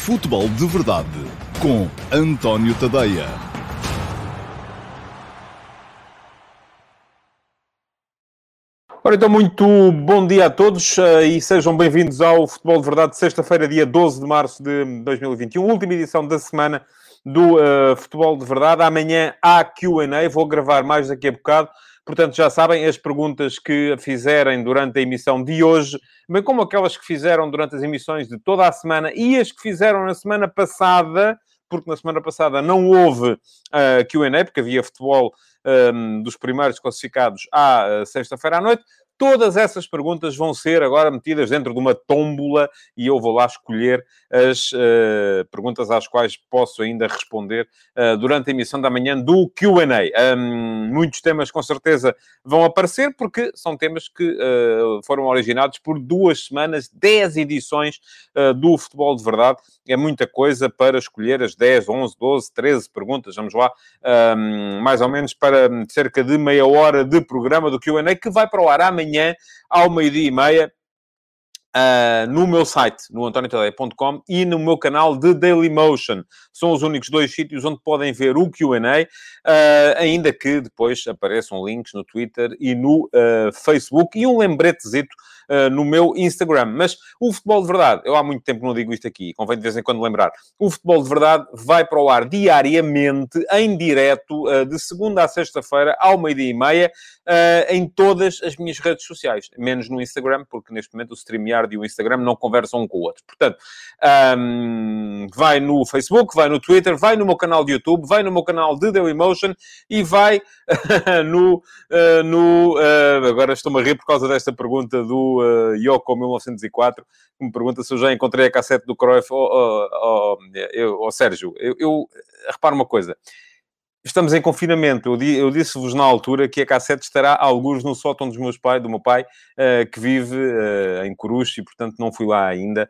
Futebol de Verdade com António Tadeia. Ora, então, muito bom dia a todos uh, e sejam bem-vindos ao Futebol de Verdade, sexta-feira, dia 12 de março de 2021, última edição da semana do uh, Futebol de Verdade. Amanhã há QA, vou gravar mais daqui a bocado. Portanto, já sabem, as perguntas que fizerem durante a emissão de hoje, bem como aquelas que fizeram durante as emissões de toda a semana e as que fizeram na semana passada, porque na semana passada não houve uh, QA, porque havia futebol um, dos primeiros classificados à uh, sexta-feira à noite. Todas essas perguntas vão ser agora metidas dentro de uma tómbola e eu vou lá escolher as uh, perguntas às quais posso ainda responder uh, durante a emissão da manhã do QA. Um, muitos temas com certeza vão aparecer porque são temas que uh, foram originados por duas semanas, dez edições do Futebol de Verdade. É muita coisa para escolher as 10, 11, 12, 13 perguntas. Vamos lá, um, mais ou menos para cerca de meia hora de programa do QA que vai para o ar amanhã amanhã, ao meio-dia e meia, Uh, no meu site, no antoniotadeia.com e no meu canal de Dailymotion. São os únicos dois sítios onde podem ver o Q&A, uh, ainda que depois apareçam links no Twitter e no uh, Facebook. E um lembretezito uh, no meu Instagram. Mas o futebol de verdade, eu há muito tempo não digo isto aqui, convém de vez em quando lembrar. O futebol de verdade vai para o ar diariamente, em direto, uh, de segunda a sexta-feira, ao meio-dia e meia, uh, em todas as minhas redes sociais, menos no Instagram, porque neste momento o StreamYard e o Instagram não conversam um com o outro. Portanto, um, vai no Facebook, vai no Twitter, vai no meu canal de YouTube, vai no meu canal de Dailymotion e vai no. no agora estou-me a rir por causa desta pergunta do uh, Yoko 1904, que me pergunta se eu já encontrei a cassete do Cruyff. Oh, oh, oh, eu, oh Sérgio, eu, eu reparo uma coisa. Estamos em confinamento. Eu, disse-vos na altura que a cassete estará alguns no sótão dos meus pais, do meu pai, uh, que vive uh, em Coruche e, portanto, não fui lá ainda.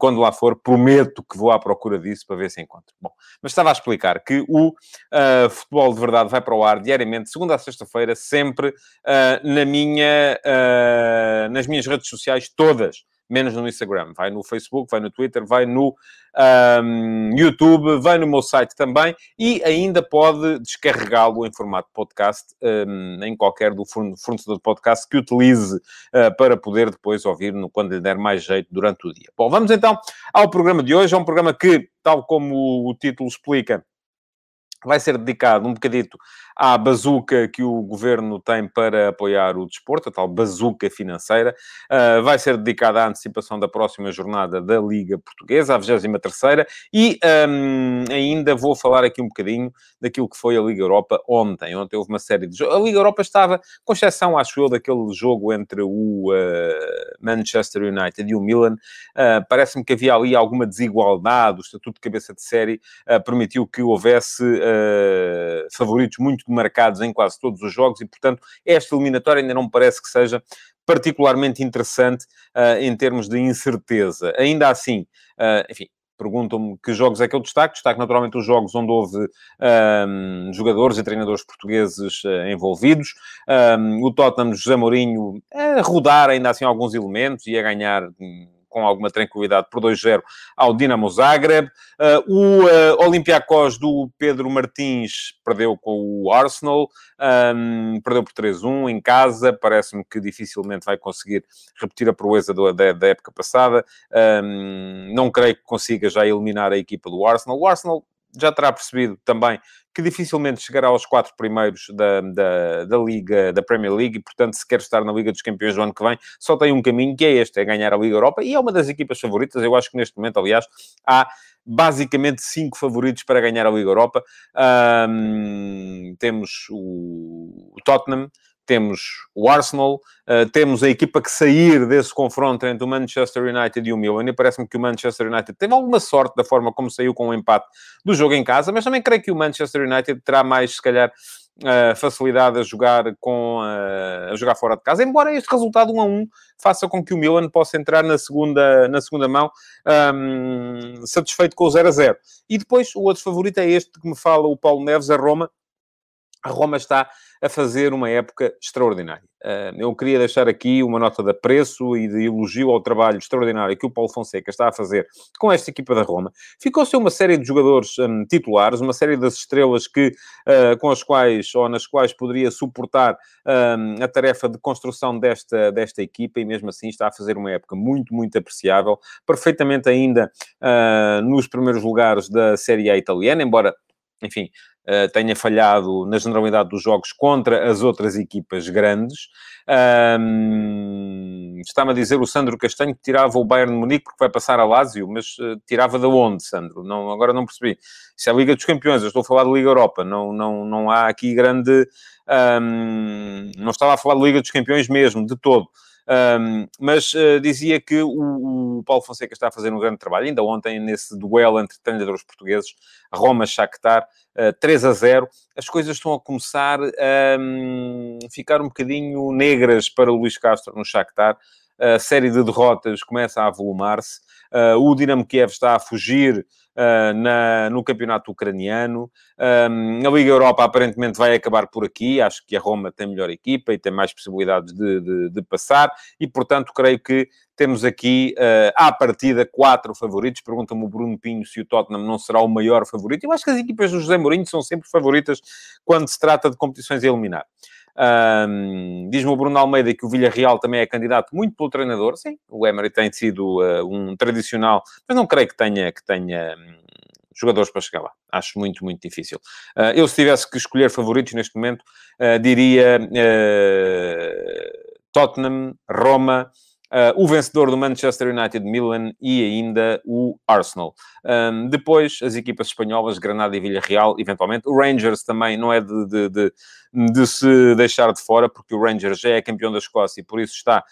Quando lá for, prometo que vou à procura disso para ver se encontro. Bom, mas estava a explicar que o uh, Futebol de Verdade vai para o ar diariamente, segunda a sexta-feira, sempre na minha, nas minhas redes sociais, todas menos no Instagram. Vai no Facebook, vai no Twitter, vai no um, YouTube, vai no meu site também e ainda pode descarregá-lo em formato podcast um, em qualquer do fornecedor de podcast que utilize uh, para poder depois ouvir no, quando lhe der mais jeito durante o dia. Bom, vamos então ao programa de hoje. É um programa que, tal como o título explica, vai ser dedicado um bocadito à bazuca que o governo tem para apoiar o desporto, a tal bazuca financeira. Uh, vai ser dedicada à antecipação da próxima jornada da Liga Portuguesa, a 23 e um, ainda vou falar aqui um bocadinho daquilo que foi a Liga Europa ontem. Ontem houve uma série de jogos. A Liga Europa estava, com exceção, acho eu, daquele jogo entre o uh, Manchester United e o Milan, uh, parece-me que havia ali alguma desigualdade. O estatuto de cabeça de série permitiu que houvesse favoritos muito marcados em quase todos os jogos e, portanto, esta eliminatória ainda não me parece que seja particularmente interessante uh, em termos de incerteza. Ainda assim, uh, enfim, perguntam-me que jogos é que eu destaco. Destaco naturalmente os jogos onde houve um, jogadores e treinadores portugueses uh, envolvidos. Um, o Tottenham, José Mourinho, a rodar ainda assim alguns elementos e a ganhar. Um, com alguma tranquilidade por 2-0 ao Dinamo Zagreb. Uh, o uh, Olympiacos do Pedro Martins perdeu com o Arsenal, um, perdeu por 3-1 em casa. Parece-me que dificilmente vai conseguir repetir a proeza do, da, da, época passada. Um, não creio que consiga já eliminar a equipa do Arsenal. O Arsenal já terá percebido também que dificilmente chegará aos quatro primeiros da, da, da Liga, da Premier League, e, portanto, se quer estar na Liga dos Campeões do ano que vem, só tem um caminho, que é este, é ganhar a Liga Europa, e é uma das equipas favoritas, eu acho que neste momento, aliás, há basicamente cinco favoritos para ganhar a Liga Europa. Um, temos o, Tottenham, temos o Arsenal, uh, temos a equipa que sair desse confronto entre o Manchester United e o Milan, e parece-me que o Manchester United teve alguma sorte da forma como saiu com o empate do jogo em casa, mas também creio que o Manchester United terá mais, se calhar, uh, facilidade a jogar, com, uh, a jogar fora de casa, embora este resultado 1 a 1 faça com que o Milan possa entrar na segunda, na segunda mão um, satisfeito com o 0 a 0. E depois, o outro favorito é este que me fala o Paulo Neves, a Roma, a Roma está a fazer uma época extraordinária. Ah, eu queria deixar aqui uma nota de apreço e de elogio ao trabalho extraordinário que o Paulo Fonseca está a fazer com esta equipa da Roma. Ficou-se uma série de jogadores um, titulares, uma série das estrelas que, uh, com as quais, ou nas quais poderia suportar um, a tarefa de construção desta, desta equipa e mesmo assim está a fazer uma época muito, muito apreciável, perfeitamente ainda uh, nos primeiros lugares da Série A italiana, embora enfim, uh, tenha falhado na generalidade dos jogos contra as outras equipas grandes. Um, Está-me a dizer o Sandro Castanho que tirava o Bayern de Munique porque vai passar a Lazio, mas uh, tirava de onde, Sandro? Não, agora não percebi. Isso é a Liga dos Campeões, eu estou a falar de Liga Europa, não, não, não há aqui grande... Um, não estava a falar de Liga dos Campeões mesmo, de todo. Um, mas uh, dizia que o, o, Paulo Fonseca está a fazer um grande trabalho. Ainda ontem, nesse duelo entre treinadores portugueses, Roma-Shakhtar, uh, 3 a 0, as coisas estão a começar a um, ficar um bocadinho negras para Luís Castro no Shakhtar. A série de derrotas começa a avolumar-se. Uh, o Dinamo Kiev está a fugir uh, na, no campeonato ucraniano. Um, a Liga Europa aparentemente vai acabar por aqui. Acho que a Roma tem melhor equipa e tem mais possibilidades de, de, de passar. E, portanto, creio que temos aqui, uh, à partida, quatro favoritos. Pergunta-me o Bruno Pinho se o Tottenham não será o maior favorito. Eu acho que as equipas do José Mourinho são sempre favoritas quando se trata de competições a eliminar. Um, Diz-me o Bruno Almeida que o Villarreal também é candidato muito pelo treinador. Sim, o Emery tem sido uh, um tradicional, mas não creio que tenha, que tenha um, jogadores para chegar lá. Acho muito, muito difícil. Uh, eu, se tivesse que escolher favoritos neste momento, uh, diria Tottenham, Roma, Uh, o vencedor do Manchester United, Milan e ainda o Arsenal. Um, depois, as equipas espanholas, Granada e Villarreal, eventualmente. O Rangers também não é de, de, de, de, se deixar de fora, porque o Rangers já é campeão da Escócia e por isso está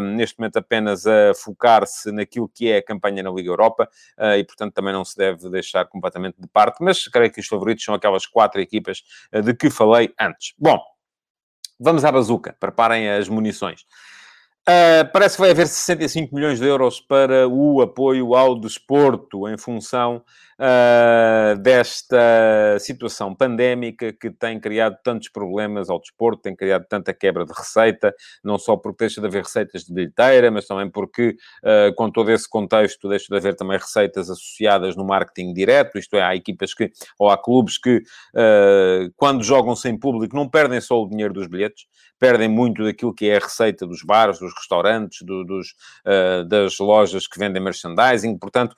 um, neste momento apenas a focar-se naquilo que é a campanha na Liga Europa uh, e, portanto, também não se deve deixar completamente de parte. Mas creio que os favoritos são aquelas quatro equipas uh, de que falei antes. Bom, vamos à bazuca. Preparem as munições. Uh, parece que vai haver 65 milhões de euros para o apoio ao desporto em função uh, desta situação pandémica que tem criado tantos problemas ao desporto, tem criado tanta quebra de receita, não só porque deixa de haver receitas de bilheteira, mas também porque, uh, com todo esse contexto, deixa de haver também receitas associadas no marketing direto, isto é, há equipas que, ou há clubes que, quando jogam sem público, não perdem só o dinheiro dos bilhetes, perdem muito daquilo que é a receita dos bares, dos restaurantes, do, dos, uh, das lojas que vendem merchandising. Portanto,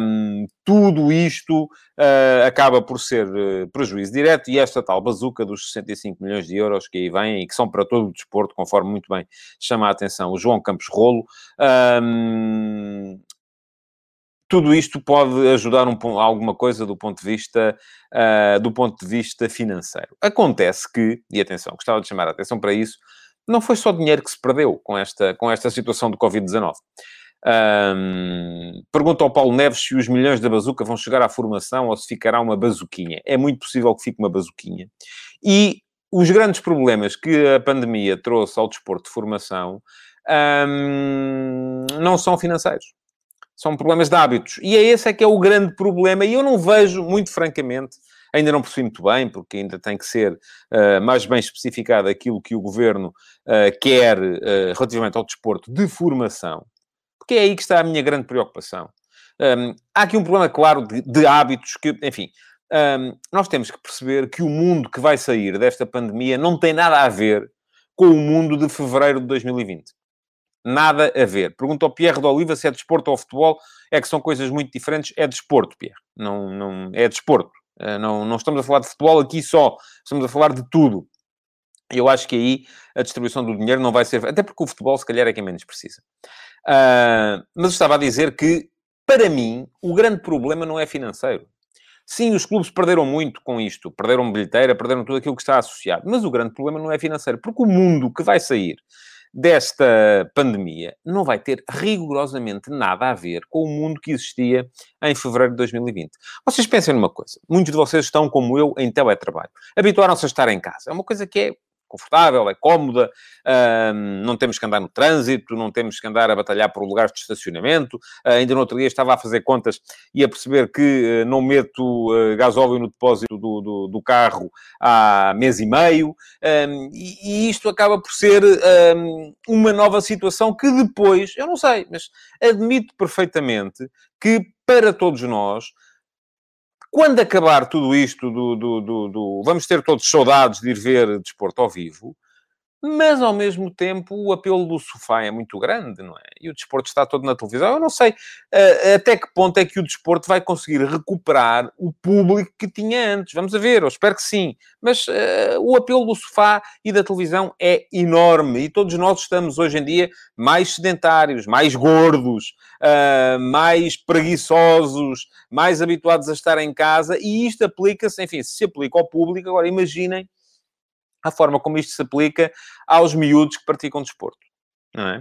um, tudo isto uh, acaba por ser uh, prejuízo direto e esta tal bazuca dos 65 milhões de euros que aí vêm e que são para todo o desporto, conforme muito bem chama a atenção o João Campos Rolo. Um, tudo isto pode ajudar um, alguma coisa do ponto de vista uh, do ponto de vista financeiro. Acontece que, e atenção, gostava de chamar a atenção para isso, não foi só dinheiro que se perdeu com esta, com esta situação do Covid-19. Um, pergunta ao Paulo Neves se os milhões da bazuca vão chegar à formação ou se ficará uma bazuquinha. É muito possível que fique uma bazuquinha. E os grandes problemas que a pandemia trouxe ao desporto de formação um, não são financeiros são problemas de hábitos. E é esse é que é o grande problema. E eu não vejo, muito francamente, ainda não percebi muito bem, porque ainda tem que ser uh, mais bem especificado aquilo que o governo uh, quer uh, relativamente ao desporto de formação, porque é aí que está a minha grande preocupação. Um, há aqui um problema, claro, de, de hábitos que, enfim, um, nós temos que perceber que o mundo que vai sair desta pandemia não tem nada a ver com o mundo de fevereiro de 2020 nada a ver. Pergunta ao Pierre de Oliva se é desporto ou futebol. É que são coisas muito diferentes. É desporto, Pierre. Não, não, é desporto. Eh, não, não estamos a falar de futebol aqui só. Estamos a falar de tudo. Eu acho que aí a distribuição do dinheiro não vai ser... Até porque o futebol, se calhar, é quem menos precisa. Uh, mas estava a dizer que, para mim, o grande problema não é financeiro. Sim, os clubes perderam muito com isto. Perderam bilheteira, perderam tudo aquilo que está associado. Mas o grande problema não é financeiro. Porque o mundo que vai sair desta pandemia não vai ter rigorosamente nada a ver com o mundo que existia em fevereiro de 2020. Vocês pensem numa coisa. Muitos de vocês estão, como eu, em teletrabalho. Habituaram-se a estar em casa. É uma coisa que é confortável, é cómoda, não temos que andar no trânsito, não temos que andar a batalhar por lugares de estacionamento. Uh, ainda no outro dia estava a fazer contas e a perceber que uh, não meto uh, gasóleo no depósito do, do, do, carro há mês e meio, e, e, isto acaba por ser um, uma nova situação que depois, eu não sei, mas admito perfeitamente que para todos nós quando acabar tudo isto do, do, do, do, Vamos ter todos saudades de ir ver desporto ao vivo, mas ao mesmo tempo o apelo do sofá é muito grande, não é? E o desporto está todo na televisão. Eu não sei uh, até que ponto é que o desporto vai conseguir recuperar o público que tinha antes. Vamos ver, eu espero que sim. Mas uh, o apelo do sofá e da televisão é enorme e todos nós estamos hoje em dia mais sedentários, mais gordos, uh, mais preguiçosos, mais habituados a estar em casa e isto aplica-se, enfim, se aplica ao público. Agora imaginem a forma como isto se aplica aos miúdos que praticam desporto. Não é?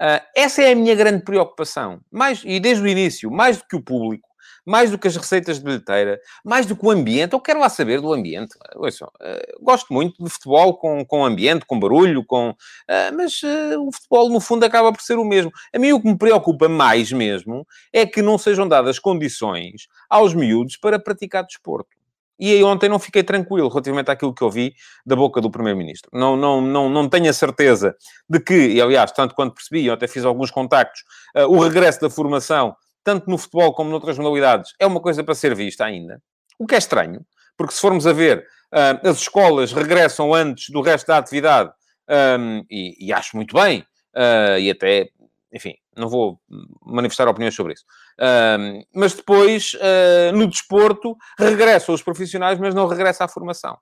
Uh, essa é a minha grande preocupação. Mais, e desde o início, mais do que o público, mais do que as receitas de bilheteira, mais do que o ambiente. Eu quero lá saber do ambiente. Ouçam, uh, gosto muito de futebol com, com ambiente, com barulho, com... Uh, mas o futebol, no fundo, acaba por ser o mesmo. A mim o que me preocupa mais mesmo é que não sejam dadas condições aos miúdos para praticar desporto. E aí ontem não fiquei tranquilo relativamente àquilo que eu vi da boca do Primeiro-Ministro. Não, não, não, não tenho a certeza de que, e aliás, tanto quanto percebi, eu até fiz alguns contactos, uh, o regresso da formação, tanto no futebol como noutras modalidades, é uma coisa para ser vista ainda. O que é estranho, porque se formos a ver, uh, as escolas regressam antes do resto da atividade, um, e, e, acho muito bem, uh, e até enfim, não vou manifestar opiniões sobre isso. Mas depois, uh, no desporto, regressam os profissionais, mas não regressa à formação.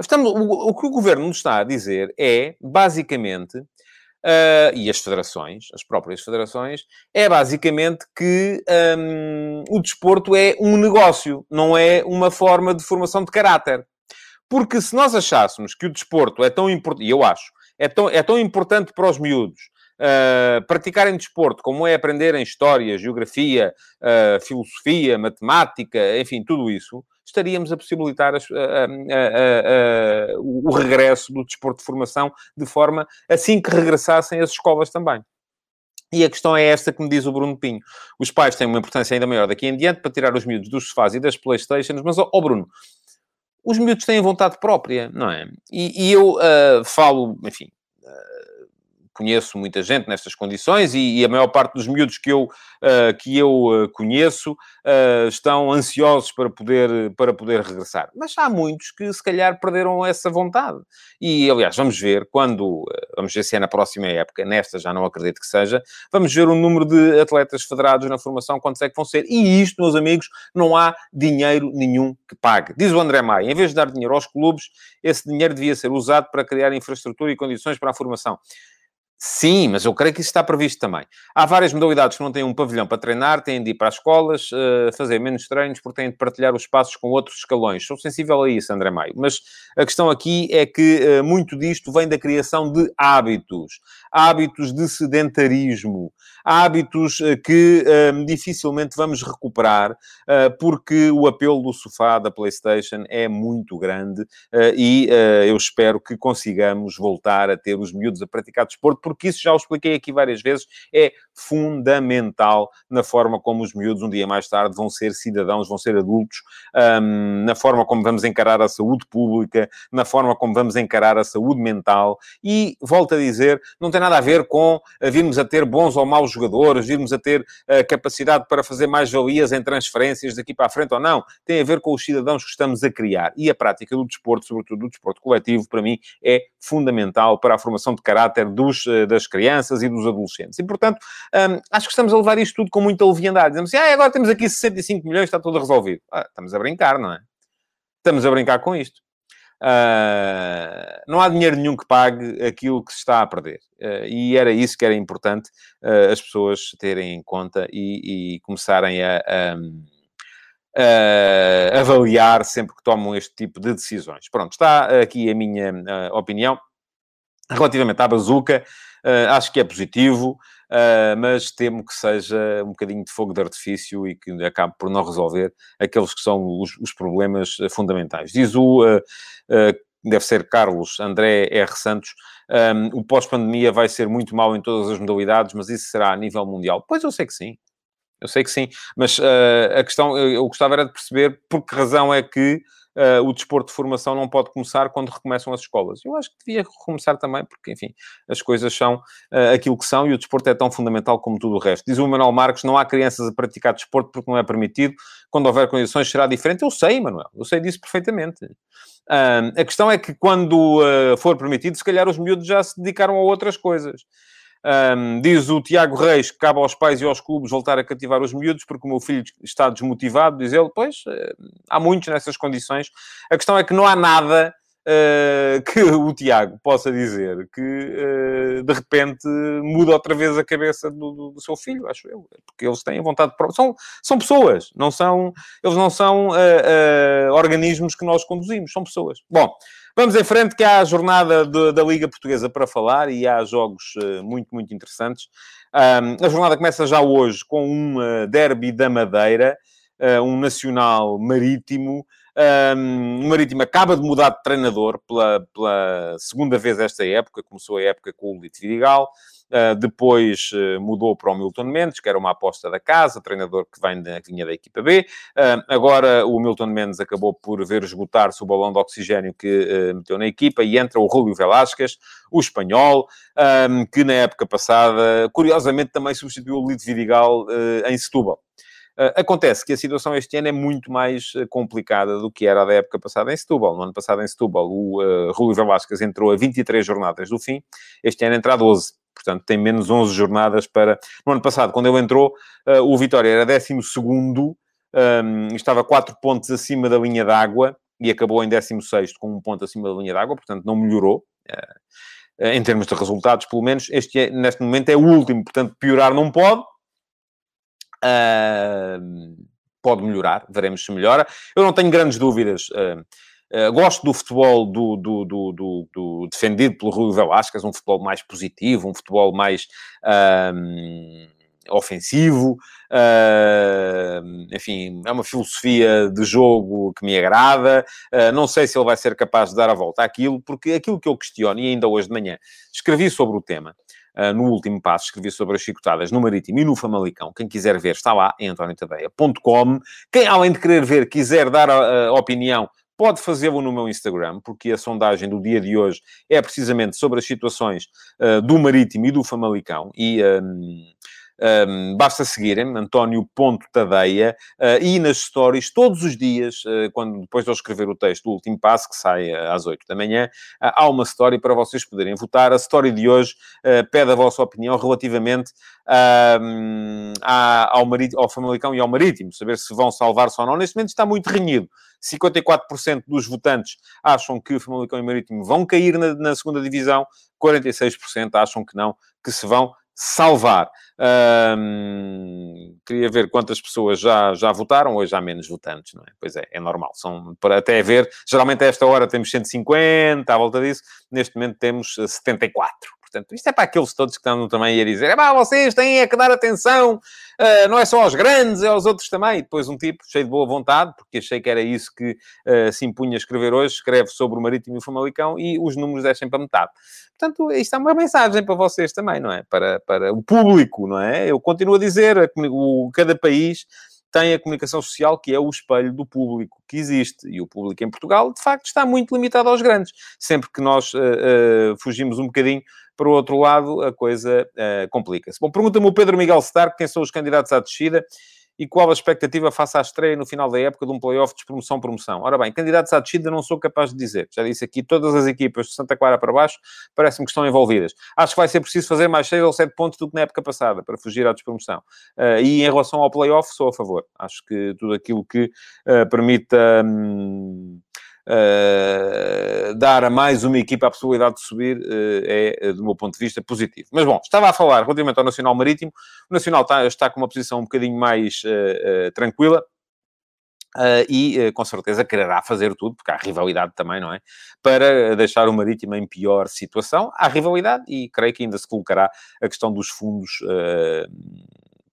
Estamos, o, o, que o governo nos está a dizer é, basicamente, uh, e as federações, as próprias federações, é basicamente que um, o desporto é um negócio, não é uma forma de formação de caráter. Porque se nós achássemos que o desporto é tão importante, e eu acho, é tão, é tão importante para os miúdos, uh, praticarem desporto, como é aprenderem história, geografia, uh, filosofia, matemática, enfim, tudo isso, estaríamos a possibilitar as, o regresso do desporto de formação de forma assim que regressassem as escolas também. E a questão é esta que me diz o Bruno Pinho. Os pais têm uma importância ainda maior daqui em diante para tirar os miúdos dos sofás e das Playstations, mas, ó oh, Bruno, os miúdos têm vontade própria, não é? E, e eu uh, falo, enfim, conheço muita gente nestas condições e, e, a maior parte dos miúdos que eu, uh, que eu uh, conheço uh, estão ansiosos para poder, para poder regressar. Mas há muitos que, se calhar, perderam essa vontade. E, aliás, vamos ver quando, vamos ver se é na próxima época, nesta já não acredito que seja, vamos ver o número de atletas federados na formação, quantos é que vão ser. E isto, meus amigos, não há dinheiro nenhum que pague. Diz o André Maia, em vez de dar dinheiro aos clubes, esse dinheiro devia ser usado para criar infraestrutura e condições para a formação. Sim, mas eu creio que isso está previsto também. Há várias modalidades que não têm um pavilhão para treinar, têm de ir para as escolas, uh, fazer menos treinos, porque têm de partilhar os espaços com outros escalões. Sou sensível a isso, André Maio. Mas a questão aqui é que uh, muito disto vem da criação de hábitos. Hábitos de sedentarismo. Hábitos uh, que dificilmente vamos recuperar, porque o apelo do sofá da PlayStation é muito grande e eu espero que consigamos voltar a ter os miúdos a praticar desporto, porque isso já o expliquei aqui várias vezes, é fundamental na forma como os miúdos, um dia mais tarde, vão ser cidadãos, vão ser adultos, um, na forma como vamos encarar a saúde pública, na forma como vamos encarar a saúde mental. E, volto a dizer, não tem nada a ver com virmos a ter bons ou maus jogadores, virmos a ter a capacidade para fazer mais valias em transferências daqui para a frente ou não. Tem a ver com os cidadãos que estamos a criar. E a prática do desporto, sobretudo do desporto coletivo, para mim, é fundamental para a formação de caráter dos das crianças e dos adolescentes. E, portanto, um, acho que estamos a levar isto tudo com muita leviandade. Dizemos assim, ah, agora temos aqui 65 milhões, está tudo resolvido. Ah, estamos a brincar, não é? Estamos a brincar com isto. Uh, não há dinheiro nenhum que pague aquilo que se está a perder. Uh, e era isso que era importante uh, as pessoas terem em conta e, e começarem a, a, a, avaliar sempre que tomam este tipo de decisões. Pronto, está aqui a minha opinião. Relativamente à bazuca, uh, acho que é positivo, uh, mas temo que seja um bocadinho de fogo de artifício e que acabe por não resolver aqueles que são os, os problemas fundamentais. Diz o uh, deve ser Carlos André R. Santos, um, o pós-pandemia vai ser muito mau em todas as modalidades, mas isso será a nível mundial. Pois eu sei que sim. Eu sei que sim, mas uh, a questão, eu, eu gostava era de perceber por que razão é que uh, o desporto de formação não pode começar quando recomeçam as escolas. Eu acho que devia começar também, porque, enfim, as coisas são uh, aquilo que são e o desporto é tão fundamental como tudo o resto. Diz o Manuel Marques, não há crianças a praticar desporto porque não é permitido. Quando houver condições será diferente. Eu sei, Manuel, eu sei disso perfeitamente. A questão é que quando for permitido, se calhar os miúdos já se dedicaram a outras coisas. Um, diz o Tiago Reis que cabe aos pais e aos clubes voltar a cativar os miúdos porque o meu filho está desmotivado. Diz ele, pois, há muitos nessas condições. A questão é que não há nada uh, que o Tiago possa dizer que uh, de repente muda outra vez a cabeça do, do, do, seu filho, acho eu, porque eles têm vontade de são são pessoas, não são eles não são uh, organismos que nós conduzimos, são pessoas. Bom, vamos em frente que há a jornada de, da Liga Portuguesa para falar e há jogos muito muito interessantes. Um, a jornada começa já hoje com um derby da Madeira, um nacional marítimo. Um, o Marítimo acaba de mudar de treinador pela, pela, segunda vez esta época. Começou a época com o Lito Vidigal. Uh, depois uh, mudou para o Milton Mendes, que era uma aposta da casa, treinador que vem da, vinha da equipa B. Uh, agora o Milton Mendes acabou por ver esgotar-se o balão de oxigênio que meteu na equipa e entra o Rúlio Velasquez, o espanhol, um, que na época passada, curiosamente, também substituiu o Lito Vidigal em Setúbal. Uh, acontece que a situação este ano é muito mais uh, complicada do que era da época passada em Setúbal. No ano passado em Setúbal, o uh, Rúlio Velasquez entrou a 23 jornadas do fim, este ano entra a 12. Portanto, tem menos 11 jornadas para... No ano passado, quando ele entrou, uh, o Vitória era 12 segundo, um, estava 4 pontos acima da linha d'água e acabou em 16 com um ponto acima da linha d'água, portanto não melhorou em termos de resultados, pelo menos. Este, é, neste momento, é o último, portanto, piorar não pode. Uh, pode melhorar, veremos se melhora. Eu não tenho grandes dúvidas. Uh, uh, gosto do futebol do, do, do, do, do defendido pelo Rui Velasquez, um futebol mais positivo, um futebol mais ofensivo. enfim, é uma filosofia de jogo que me agrada. não sei se ele vai ser capaz de dar a volta àquilo, porque aquilo que eu questiono, e ainda hoje de manhã escrevi sobre o tema, uh, no último passo, escrevi sobre as chicotadas no Marítimo e no Famalicão. Quem quiser ver, está lá em antoniotadeia.com. Quem, além de querer ver, quiser dar a, a opinião, pode fazê-lo no meu Instagram, porque a sondagem do dia de hoje é precisamente sobre as situações uh, do Marítimo e do Famalicão. E... Um, um, basta seguirem-me, António.tadeia, uh, e nas stories, todos os dias, uh, quando, depois de eu escrever o texto do último passo, que sai uh, às 8 da manhã, há uma story para vocês poderem votar. A story de hoje pede a vossa opinião relativamente ao, ao Famalicão e ao Marítimo, saber se vão salvar-se ou não. Neste momento está muito renhido. 54% dos votantes acham que o Famalicão e o Marítimo vão cair na, na segunda divisão, 46% acham que não, que se vão salvar. queria ver quantas pessoas já, já votaram, hoje há menos votantes, não é? Pois é, é normal. São, para até ver, geralmente a esta hora temos 150, à volta disso, neste momento temos 74. Portanto, isto é para aqueles todos que estão também a dizer, é pá, vocês têm é que dar atenção, uh, não é só aos grandes, é aos outros também. E depois um tipo cheio de boa vontade, porque achei que era isso que uh, se impunha a escrever hoje, escreve sobre o Marítimo e o Famalicão e os números descem para metade. Portanto, isto é uma mensagem para vocês também, não é? Para, para o público, não é? Eu continuo a dizer, o, cada país tem a comunicação social que é o espelho do público que existe. E o público em Portugal, de facto, está muito limitado aos grandes. Sempre que nós uh, uh, fugimos um bocadinho para o outro lado, a coisa uh, complica-se. Bom, pergunta-me o Pedro Miguel Stark quem são os candidatos à descida e qual a expectativa face à estreia no final da época de um playoff de promoção-promoção? Ora bem, candidatos à descida não sou capaz de dizer. Já disse aqui, todas as equipas de Santa Clara para baixo parece-me que estão envolvidas. Acho que vai ser preciso fazer mais 6 ou 7 pontos do que na época passada para fugir à despromoção. Uh, e em relação ao playoff, sou a favor. Acho que tudo aquilo que uh, permita... Hum, uh, dar a mais uma equipa a possibilidade de subir uh, é, do meu ponto de vista, positivo. Mas bom, estava a falar relativamente ao Nacional Marítimo. O Nacional está, está com uma posição um bocadinho mais tranquila. Uh, e uh, com certeza quererá fazer tudo, porque há rivalidade também, não é? Para deixar o Marítimo em pior situação. Há rivalidade e creio que ainda se colocará a questão dos fundos uh,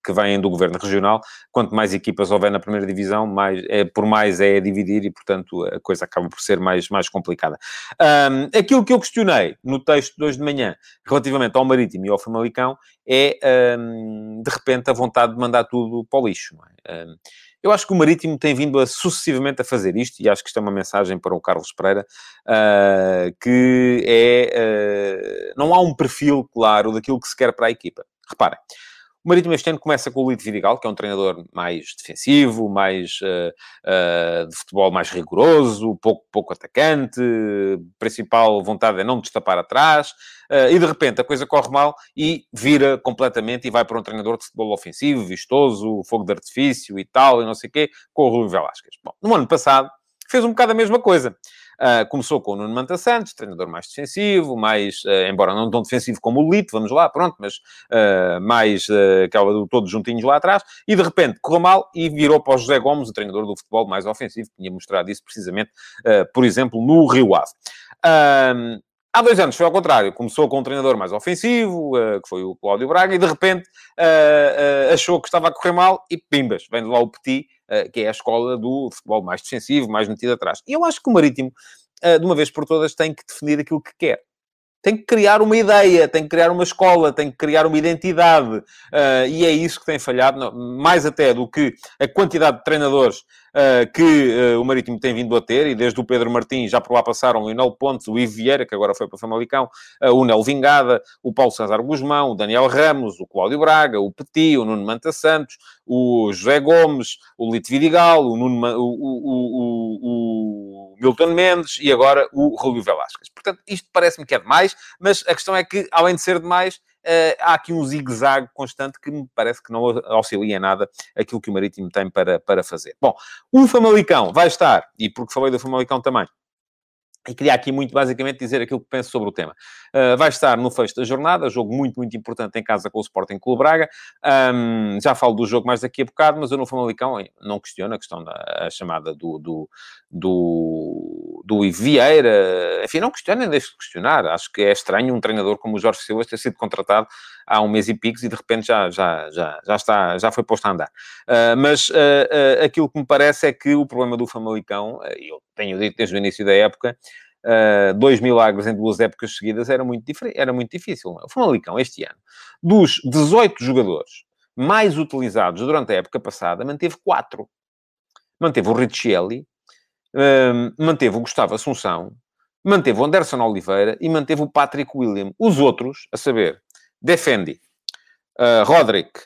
que vêm do governo regional. Quanto mais equipas houver na primeira divisão, mais, é, por mais é dividir e, portanto, a coisa acaba por ser mais, mais complicada. Um, aquilo que eu questionei no texto de hoje de manhã, relativamente ao Marítimo e ao Famalicão, é, um, de repente, a vontade de mandar tudo para o lixo. É? Um, eu acho que o Marítimo tem vindo a, sucessivamente a fazer isto, e acho que isto é uma mensagem para o Carlos Pereira, uh, que é... Uh, não há um perfil claro daquilo que se quer para a equipa. Reparem, o Marítimo este ano começa com o Lito Vidigal, que é um treinador mais defensivo, mais uh, uh, de futebol mais rigoroso, pouco, pouco atacante, principal vontade é não destapar atrás, uh, e de repente a coisa corre mal e vira completamente e vai para um treinador de futebol ofensivo, vistoso, fogo de artifício e tal, e não sei o quê, com o Rui Velasquez. Bom, no ano passado fez um bocado a mesma coisa. Uh, começou com o Nuno Manta Santos, treinador mais defensivo, mais, uh, embora não tão defensivo como o Lito, vamos lá, pronto, mas uh, mais aquela do todos juntinhos lá atrás, e de repente correu mal e virou para o José Gomes, o treinador do futebol mais ofensivo, tinha mostrado isso precisamente, por exemplo, no Rio Ave. Há dois anos foi ao contrário. Começou com um treinador mais ofensivo, que foi o Cláudio Braga, e de repente achou que estava a correr mal e pimbas, vem de lá o Petit, que é a escola do futebol mais defensivo, mais metido atrás. E eu acho que o Marítimo, de uma vez por todas, tem que definir aquilo que quer tem que criar uma ideia, tem que criar uma escola, tem que criar uma identidade. Uh, e é isso que tem falhado, não, mais até do que a quantidade de treinadores uh, que uh, o Marítimo tem vindo a ter, e desde o Pedro Martins já por lá passaram o Lionel Pontes, o Ivo Vieira, que agora foi para o Famalicão, o Nel Vingada, o Paulo César Guzmão, o Daniel Ramos, o Cláudio Braga, o Petit, o Nuno Manta Santos, o José Gomes, o Lito Vidigal, o, Nuno, o, o, o, o Milton Mendes e agora o Rúlio Velasquez. Portanto, isto parece-me que é demais, mas a questão é que, além de ser demais, Uh, há aqui um zigue-zague constante que me parece que não auxilia em nada aquilo que o Marítimo tem para, para fazer. Bom, o Famalicão vai estar, e porque falei do Famalicão também, e queria aqui muito basicamente dizer aquilo que penso sobre o tema. Uh, vai estar no fecho da jornada, jogo muito, muito importante em casa com o Sporting Clube Braga. Um, já falo do jogo mais daqui a bocado, mas eu no Famalicão não questiono a questão da chamada do, do, do, do Vieira. Enfim, não questiono, nem deixo de questionar. Acho que é estranho um treinador como o Jorge Silva ter sido contratado há um mês e picos e de repente já, já, já, já, está, já foi posto a andar. Uh, mas uh, uh, aquilo que me parece é que o problema do Famalicão, eu tenho dito desde o início da época, dois milagres em duas épocas seguidas era muito, era muito difícil. É? O Famalicão, este ano, dos 18 jogadores mais utilizados durante a época passada, manteve quatro. Manteve o Riccielli, manteve o Gustavo Assunção, manteve o Anderson Oliveira e manteve o Patrick William. Os outros, a saber, Defendi, uh, Roderick,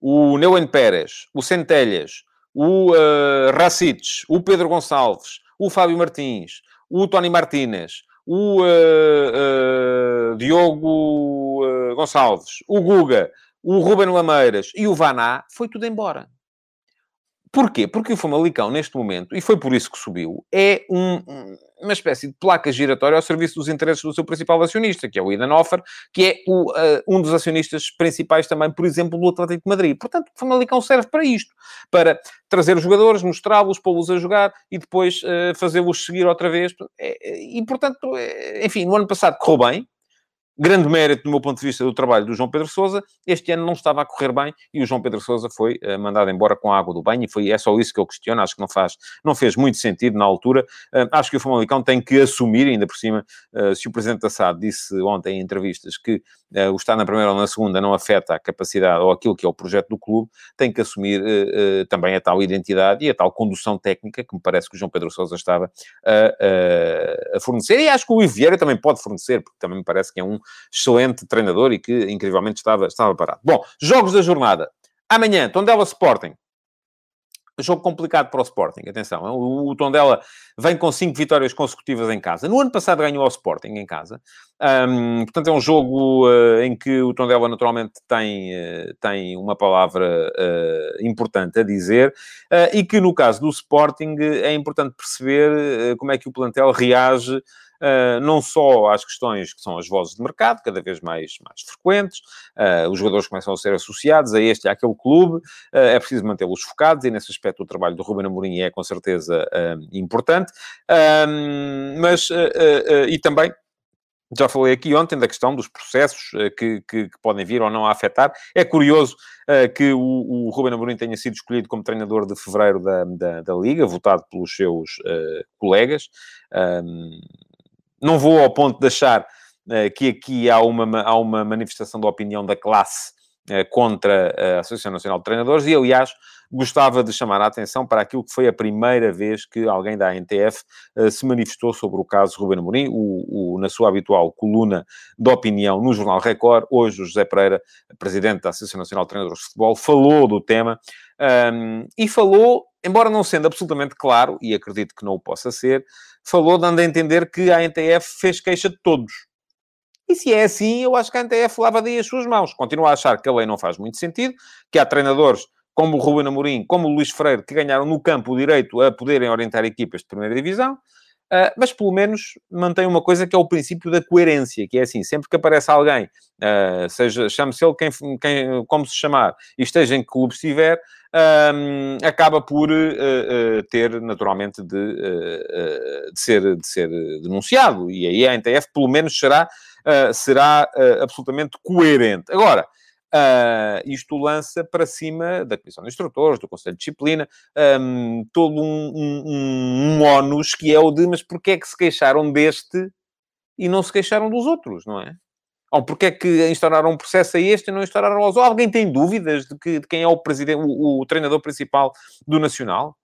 o Neuen Pérez, o Centelhas, o uh, Racic, o Pedro Gonçalves, o Fábio Martins, o Tony Martínez, o uh, uh, Diogo Gonçalves, o Guga, o Ruben Lameiras e o Vaná, foi tudo embora. Porquê? Porque o Famalicão, neste momento, e foi por isso que subiu, é um, uma espécie de placa giratória ao serviço dos interesses do seu principal acionista, que é o Idanoffer, que é o, uh, um dos acionistas principais também, por exemplo, do Atlético de Madrid. Portanto, o Famalicão serve para isto, para trazer os jogadores, mostrá-los, pô-los a jogar e depois uh, fazê-los seguir outra vez. E, portanto, eh, enfim, no ano passado correu bem, grande mérito, do meu ponto de vista, do trabalho do João Pedro Sousa. Este ano não estava a correr bem e o João Pedro Sousa foi uh, mandado embora com a água do banho e foi, é só isso que eu questiono. Acho que não, faz, não fez muito sentido na altura. Uh, acho que o Famalicão tem que assumir, ainda por cima, uh, se o Presidente da SAD disse ontem em entrevistas que o estar na primeira ou na segunda não afeta a capacidade ou aquilo que é o projeto do clube, tem que assumir também a tal identidade e a tal condução técnica que me parece que o João Pedro Sousa estava a, a fornecer. E acho que o Vieira também pode fornecer, porque também me parece que é um excelente treinador e que, incrivelmente, estava, estava parado. Bom, jogos da jornada. Amanhã, Tondela Sporting. Jogo complicado para o Sporting, atenção. O, Tondela vem com cinco vitórias consecutivas em casa. No ano passado ganhou ao Sporting em casa. Um, portanto, é um jogo uh, em que o Tondela naturalmente tem, uh, tem uma palavra uh, importante a dizer e que, no caso do Sporting, é importante perceber como é que o plantel reage não só às questões que são as vozes de mercado, cada vez mais, mais frequentes, uh, os jogadores começam a ser associados a este e àquele clube, uh, é preciso mantê-los focados e nesse aspecto o trabalho do Ruben Amorim é com certeza importante, mas e também Já falei aqui ontem da questão dos processos que, que, que, podem vir ou não a afetar. É curioso uh, que o, o Ruben Amorim tenha sido escolhido como treinador de fevereiro da, da, da Liga, votado pelos seus uh, colegas. Não vou ao ponto de achar que aqui há uma, há uma manifestação de opinião da classe contra a Associação Nacional de Treinadores e, aliás, gostava de chamar a atenção para aquilo que foi a primeira vez que alguém da ANTF uh, se manifestou sobre o caso Ruben Amorim, o, o, na sua habitual coluna de opinião no Jornal Record. Hoje o José Pereira, presidente da Associação Nacional de Treinadores de Futebol, falou do tema um, e falou, embora não sendo absolutamente claro, e acredito que não o possa ser, falou dando a entender que a ANTF fez queixa de todos. E se é assim, eu acho que a ANTF lava daí as suas mãos. Continua a achar que a lei não faz muito sentido, que há treinadores como o Ruben Amorim, como o Luís Freire, que ganharam no campo o direito a poderem orientar equipas de primeira divisão, Uh, mas pelo menos mantém uma coisa que é o princípio da coerência, que é assim, sempre que aparece alguém, uh, seja, chame-se ele quem, quem, como se chamar, e esteja em que clube estiver, uh, acaba por uh, ter naturalmente de, de, ser, de ser denunciado, e aí a NTF pelo menos será, será absolutamente coerente. Agora, Uh, isto lança para cima da Comissão de Instrutores, do Conselho de Disciplina, um, todo um, um, um ónus que é o de, mas porquê é que se queixaram deste e não se queixaram dos outros, não é? Ou porquê é que instauraram um processo a este e não instauraram aos outros? Alguém tem dúvidas de, que, de quem é o, presidente, o, o, treinador principal do Nacional?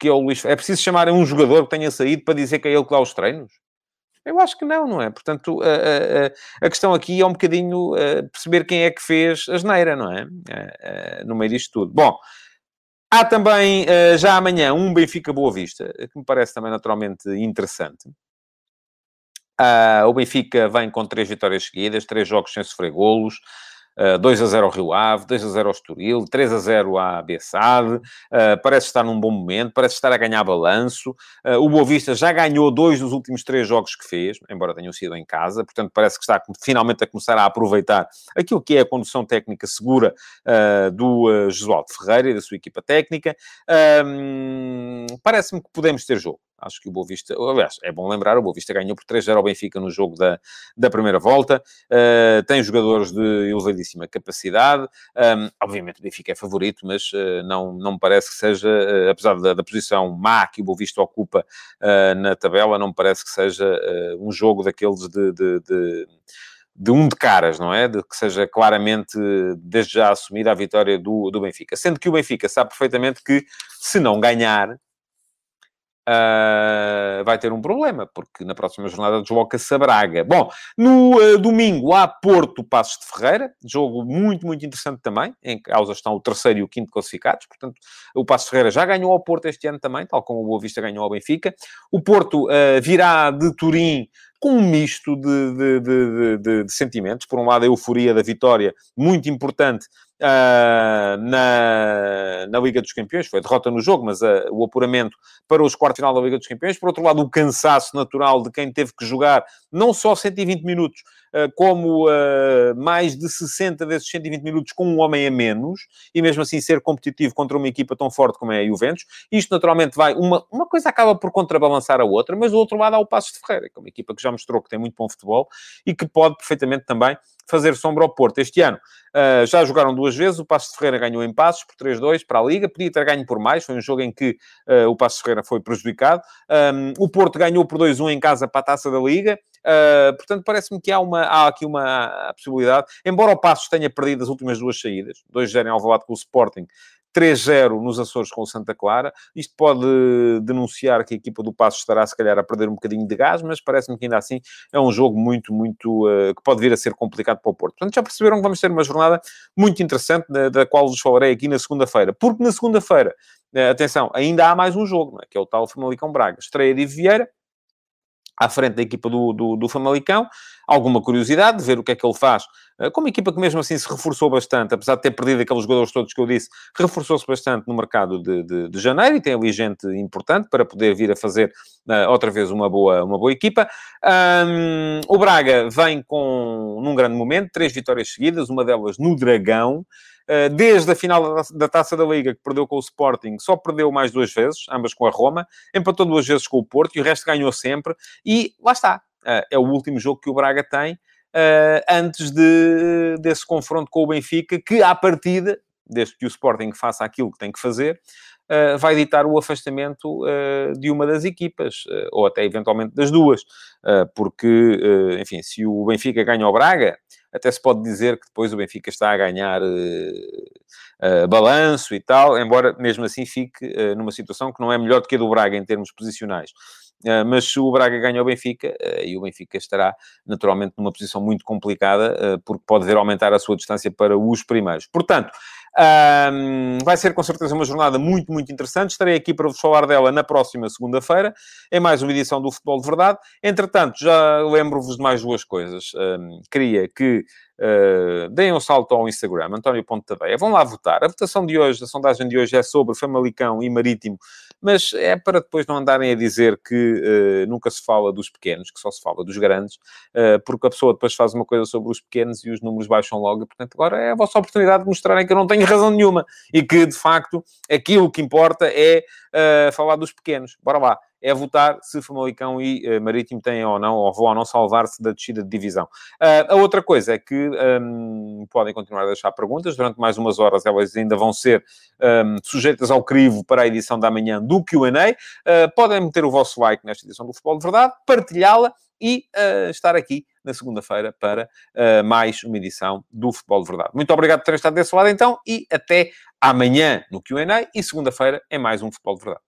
Que é o Luís... É preciso chamar um jogador que tenha saído para dizer que é ele que dá os treinos? Eu acho que não, não é? Portanto, a, a, a questão aqui é um bocadinho perceber quem é que fez a geneira, não é? No meio disto tudo. Bom, há também já amanhã um Benfica Boa Vista, que me parece também naturalmente interessante. o Benfica vem com três vitórias seguidas, três jogos sem sofrer golos. 2 a 0 ao Rio Ave, 2 a 0 ao Estoril, 3 a 0 à Bessade, uh, parece estar num bom momento, parece estar a ganhar balanço. Uh, o Boa Vista já ganhou dois dos últimos três jogos que fez, embora tenham sido em casa, portanto parece que está finalmente a começar a aproveitar aquilo que é a condução técnica segura uh, do uh, Josualdo Ferreira e da sua equipa técnica. Parece-me que podemos ter jogo. Acho que o Boa Vista, aliás, é bom lembrar, o Boa Vista ganhou por 3-0 ao Benfica no jogo da, da primeira volta, uh, tem jogadores de elevadíssima capacidade, um, obviamente o Benfica é favorito, mas uh, não, não me parece que seja, uh, apesar da, da, posição má que o Boa Vista ocupa na tabela, não me parece que seja um jogo daqueles de, de, de de um de caras, não é? De que seja claramente, desde já assumida a vitória do, do Benfica. Sendo que o Benfica sabe perfeitamente que, se não ganhar, Uh, vai ter um problema, porque na próxima jornada desloca-se a Braga. Bom, no uh, domingo há Porto Passos de Ferreira, jogo muito, muito interessante também, em causa estão o terceiro e o quinto classificados, portanto, o Passos de Ferreira já ganhou ao Porto este ano também, tal como o Boa Vista ganhou ao Benfica. O Porto uh, virá de Turim com um misto de, de, de, de, sentimentos. Por um lado, a euforia da vitória, muito importante uh, na, na Liga dos Campeões. Foi derrota no jogo, mas uh, o apuramento para os quartos final da Liga dos Campeões. Por outro lado, o cansaço natural de quem teve que jogar não só 120 minutos, como mais de 60 desses 120 minutos com um homem a menos, e mesmo assim ser competitivo contra uma equipa tão forte como é a Juventus. Isto, naturalmente, vai... Uma, uma coisa acaba por contrabalançar a outra, mas do outro lado há o Passos de Ferreira, que é uma equipa que já mostrou que tem muito bom futebol e que pode perfeitamente também fazer sombra ao Porto. Este ano uh, já jogaram duas vezes, o Passos de Ferreira ganhou em passos por 3-2 para a Liga, podia ter ganho por mais, foi um jogo em que uh, o de Ferreira foi prejudicado. Um, o Porto ganhou por 2-1 em casa para a Taça da Liga, uh, portanto parece-me que há, uma, há aqui uma possibilidade, embora o Passos tenha perdido as últimas duas saídas, 2-0 em Alvalade com o Sporting, 3-0 nos Açores com o Santa Clara. Isto pode denunciar que a equipa do Passo estará, se calhar, a perder um bocadinho de gás, mas parece-me que ainda assim é um jogo muito, muito... Uh, que pode vir a ser complicado para o Porto. Portanto, já perceberam que vamos ter uma jornada muito interessante, da, da qual vos falarei aqui na segunda-feira. Porque na segunda-feira, uh, atenção, ainda há mais um jogo, é? que é o tal Famalicão Braga. Estreia de Vieira, à frente da equipa do, do, do, Famalicão. Alguma curiosidade de ver o que é que ele faz. Eh, como equipa que mesmo assim se reforçou bastante, apesar de ter perdido aqueles jogadores todos que eu disse, reforçou-se bastante no mercado de, de, de, janeiro e tem ali gente importante para poder vir a fazer uh, outra vez uma boa, uma boa equipa. Um, o Braga vem com, num grande momento, três vitórias seguidas, uma delas no Dragão. Eh, desde a final da Taça da Liga, que perdeu com o Sporting, só perdeu mais duas vezes, ambas com a Roma, empatou duas vezes com o Porto e o resto ganhou sempre. E lá está. é o último jogo que o Braga tem antes de, desse confronto com o Benfica, que à partida, desde que o Sporting faça aquilo que tem que fazer, Uh, vai ditar o afastamento uh, de uma das equipas, uh, ou até eventualmente das duas, porque, enfim, se o Benfica ganha o Braga, até se pode dizer que depois o Benfica está a ganhar balanço e tal, embora mesmo assim fique numa situação que não é melhor do que a do Braga em termos posicionais. Uh, mas se o Braga ganha o Benfica, uh, e o Benfica estará naturalmente numa posição muito complicada, uh, porque pode ver aumentar a sua distância para os primeiros. Portanto, um, vai ser com certeza uma jornada muito, muito interessante. Estarei aqui para vos falar dela na próxima segunda-feira, em mais uma edição do Futebol de Verdade. Entretanto, já lembro-vos de mais duas coisas. Um, queria que Uh, deem um salto ao Instagram, António Ponte Tadeia. Vão lá votar. A votação de hoje, a sondagem de hoje é sobre Famalicão e Marítimo, mas é para depois não andarem a dizer que uh, nunca se fala dos pequenos, que só se fala dos grandes, uh, porque a pessoa depois faz uma coisa sobre os pequenos e os números baixam logo. E, portanto, agora é a vossa oportunidade de mostrarem que eu não tenho razão nenhuma e que, de facto, aquilo que importa é falar dos pequenos. Bora lá é votar se Famalicão e uh, Marítimo têm ou não, ou vão ou não salvar-se da descida de divisão. Uh, a outra coisa é que um, podem continuar a deixar perguntas, durante mais umas horas elas ainda vão ser um, sujeitas ao crivo para a edição da manhã do Q&A. Uh, podem meter o vosso like nesta edição do Futebol de Verdade, partilhá-la e uh, estar aqui na segunda-feira para uh, mais uma edição do Futebol de Verdade. Muito obrigado por terem estado desse lado então e até amanhã no Q&A e segunda-feira é mais um Futebol de Verdade.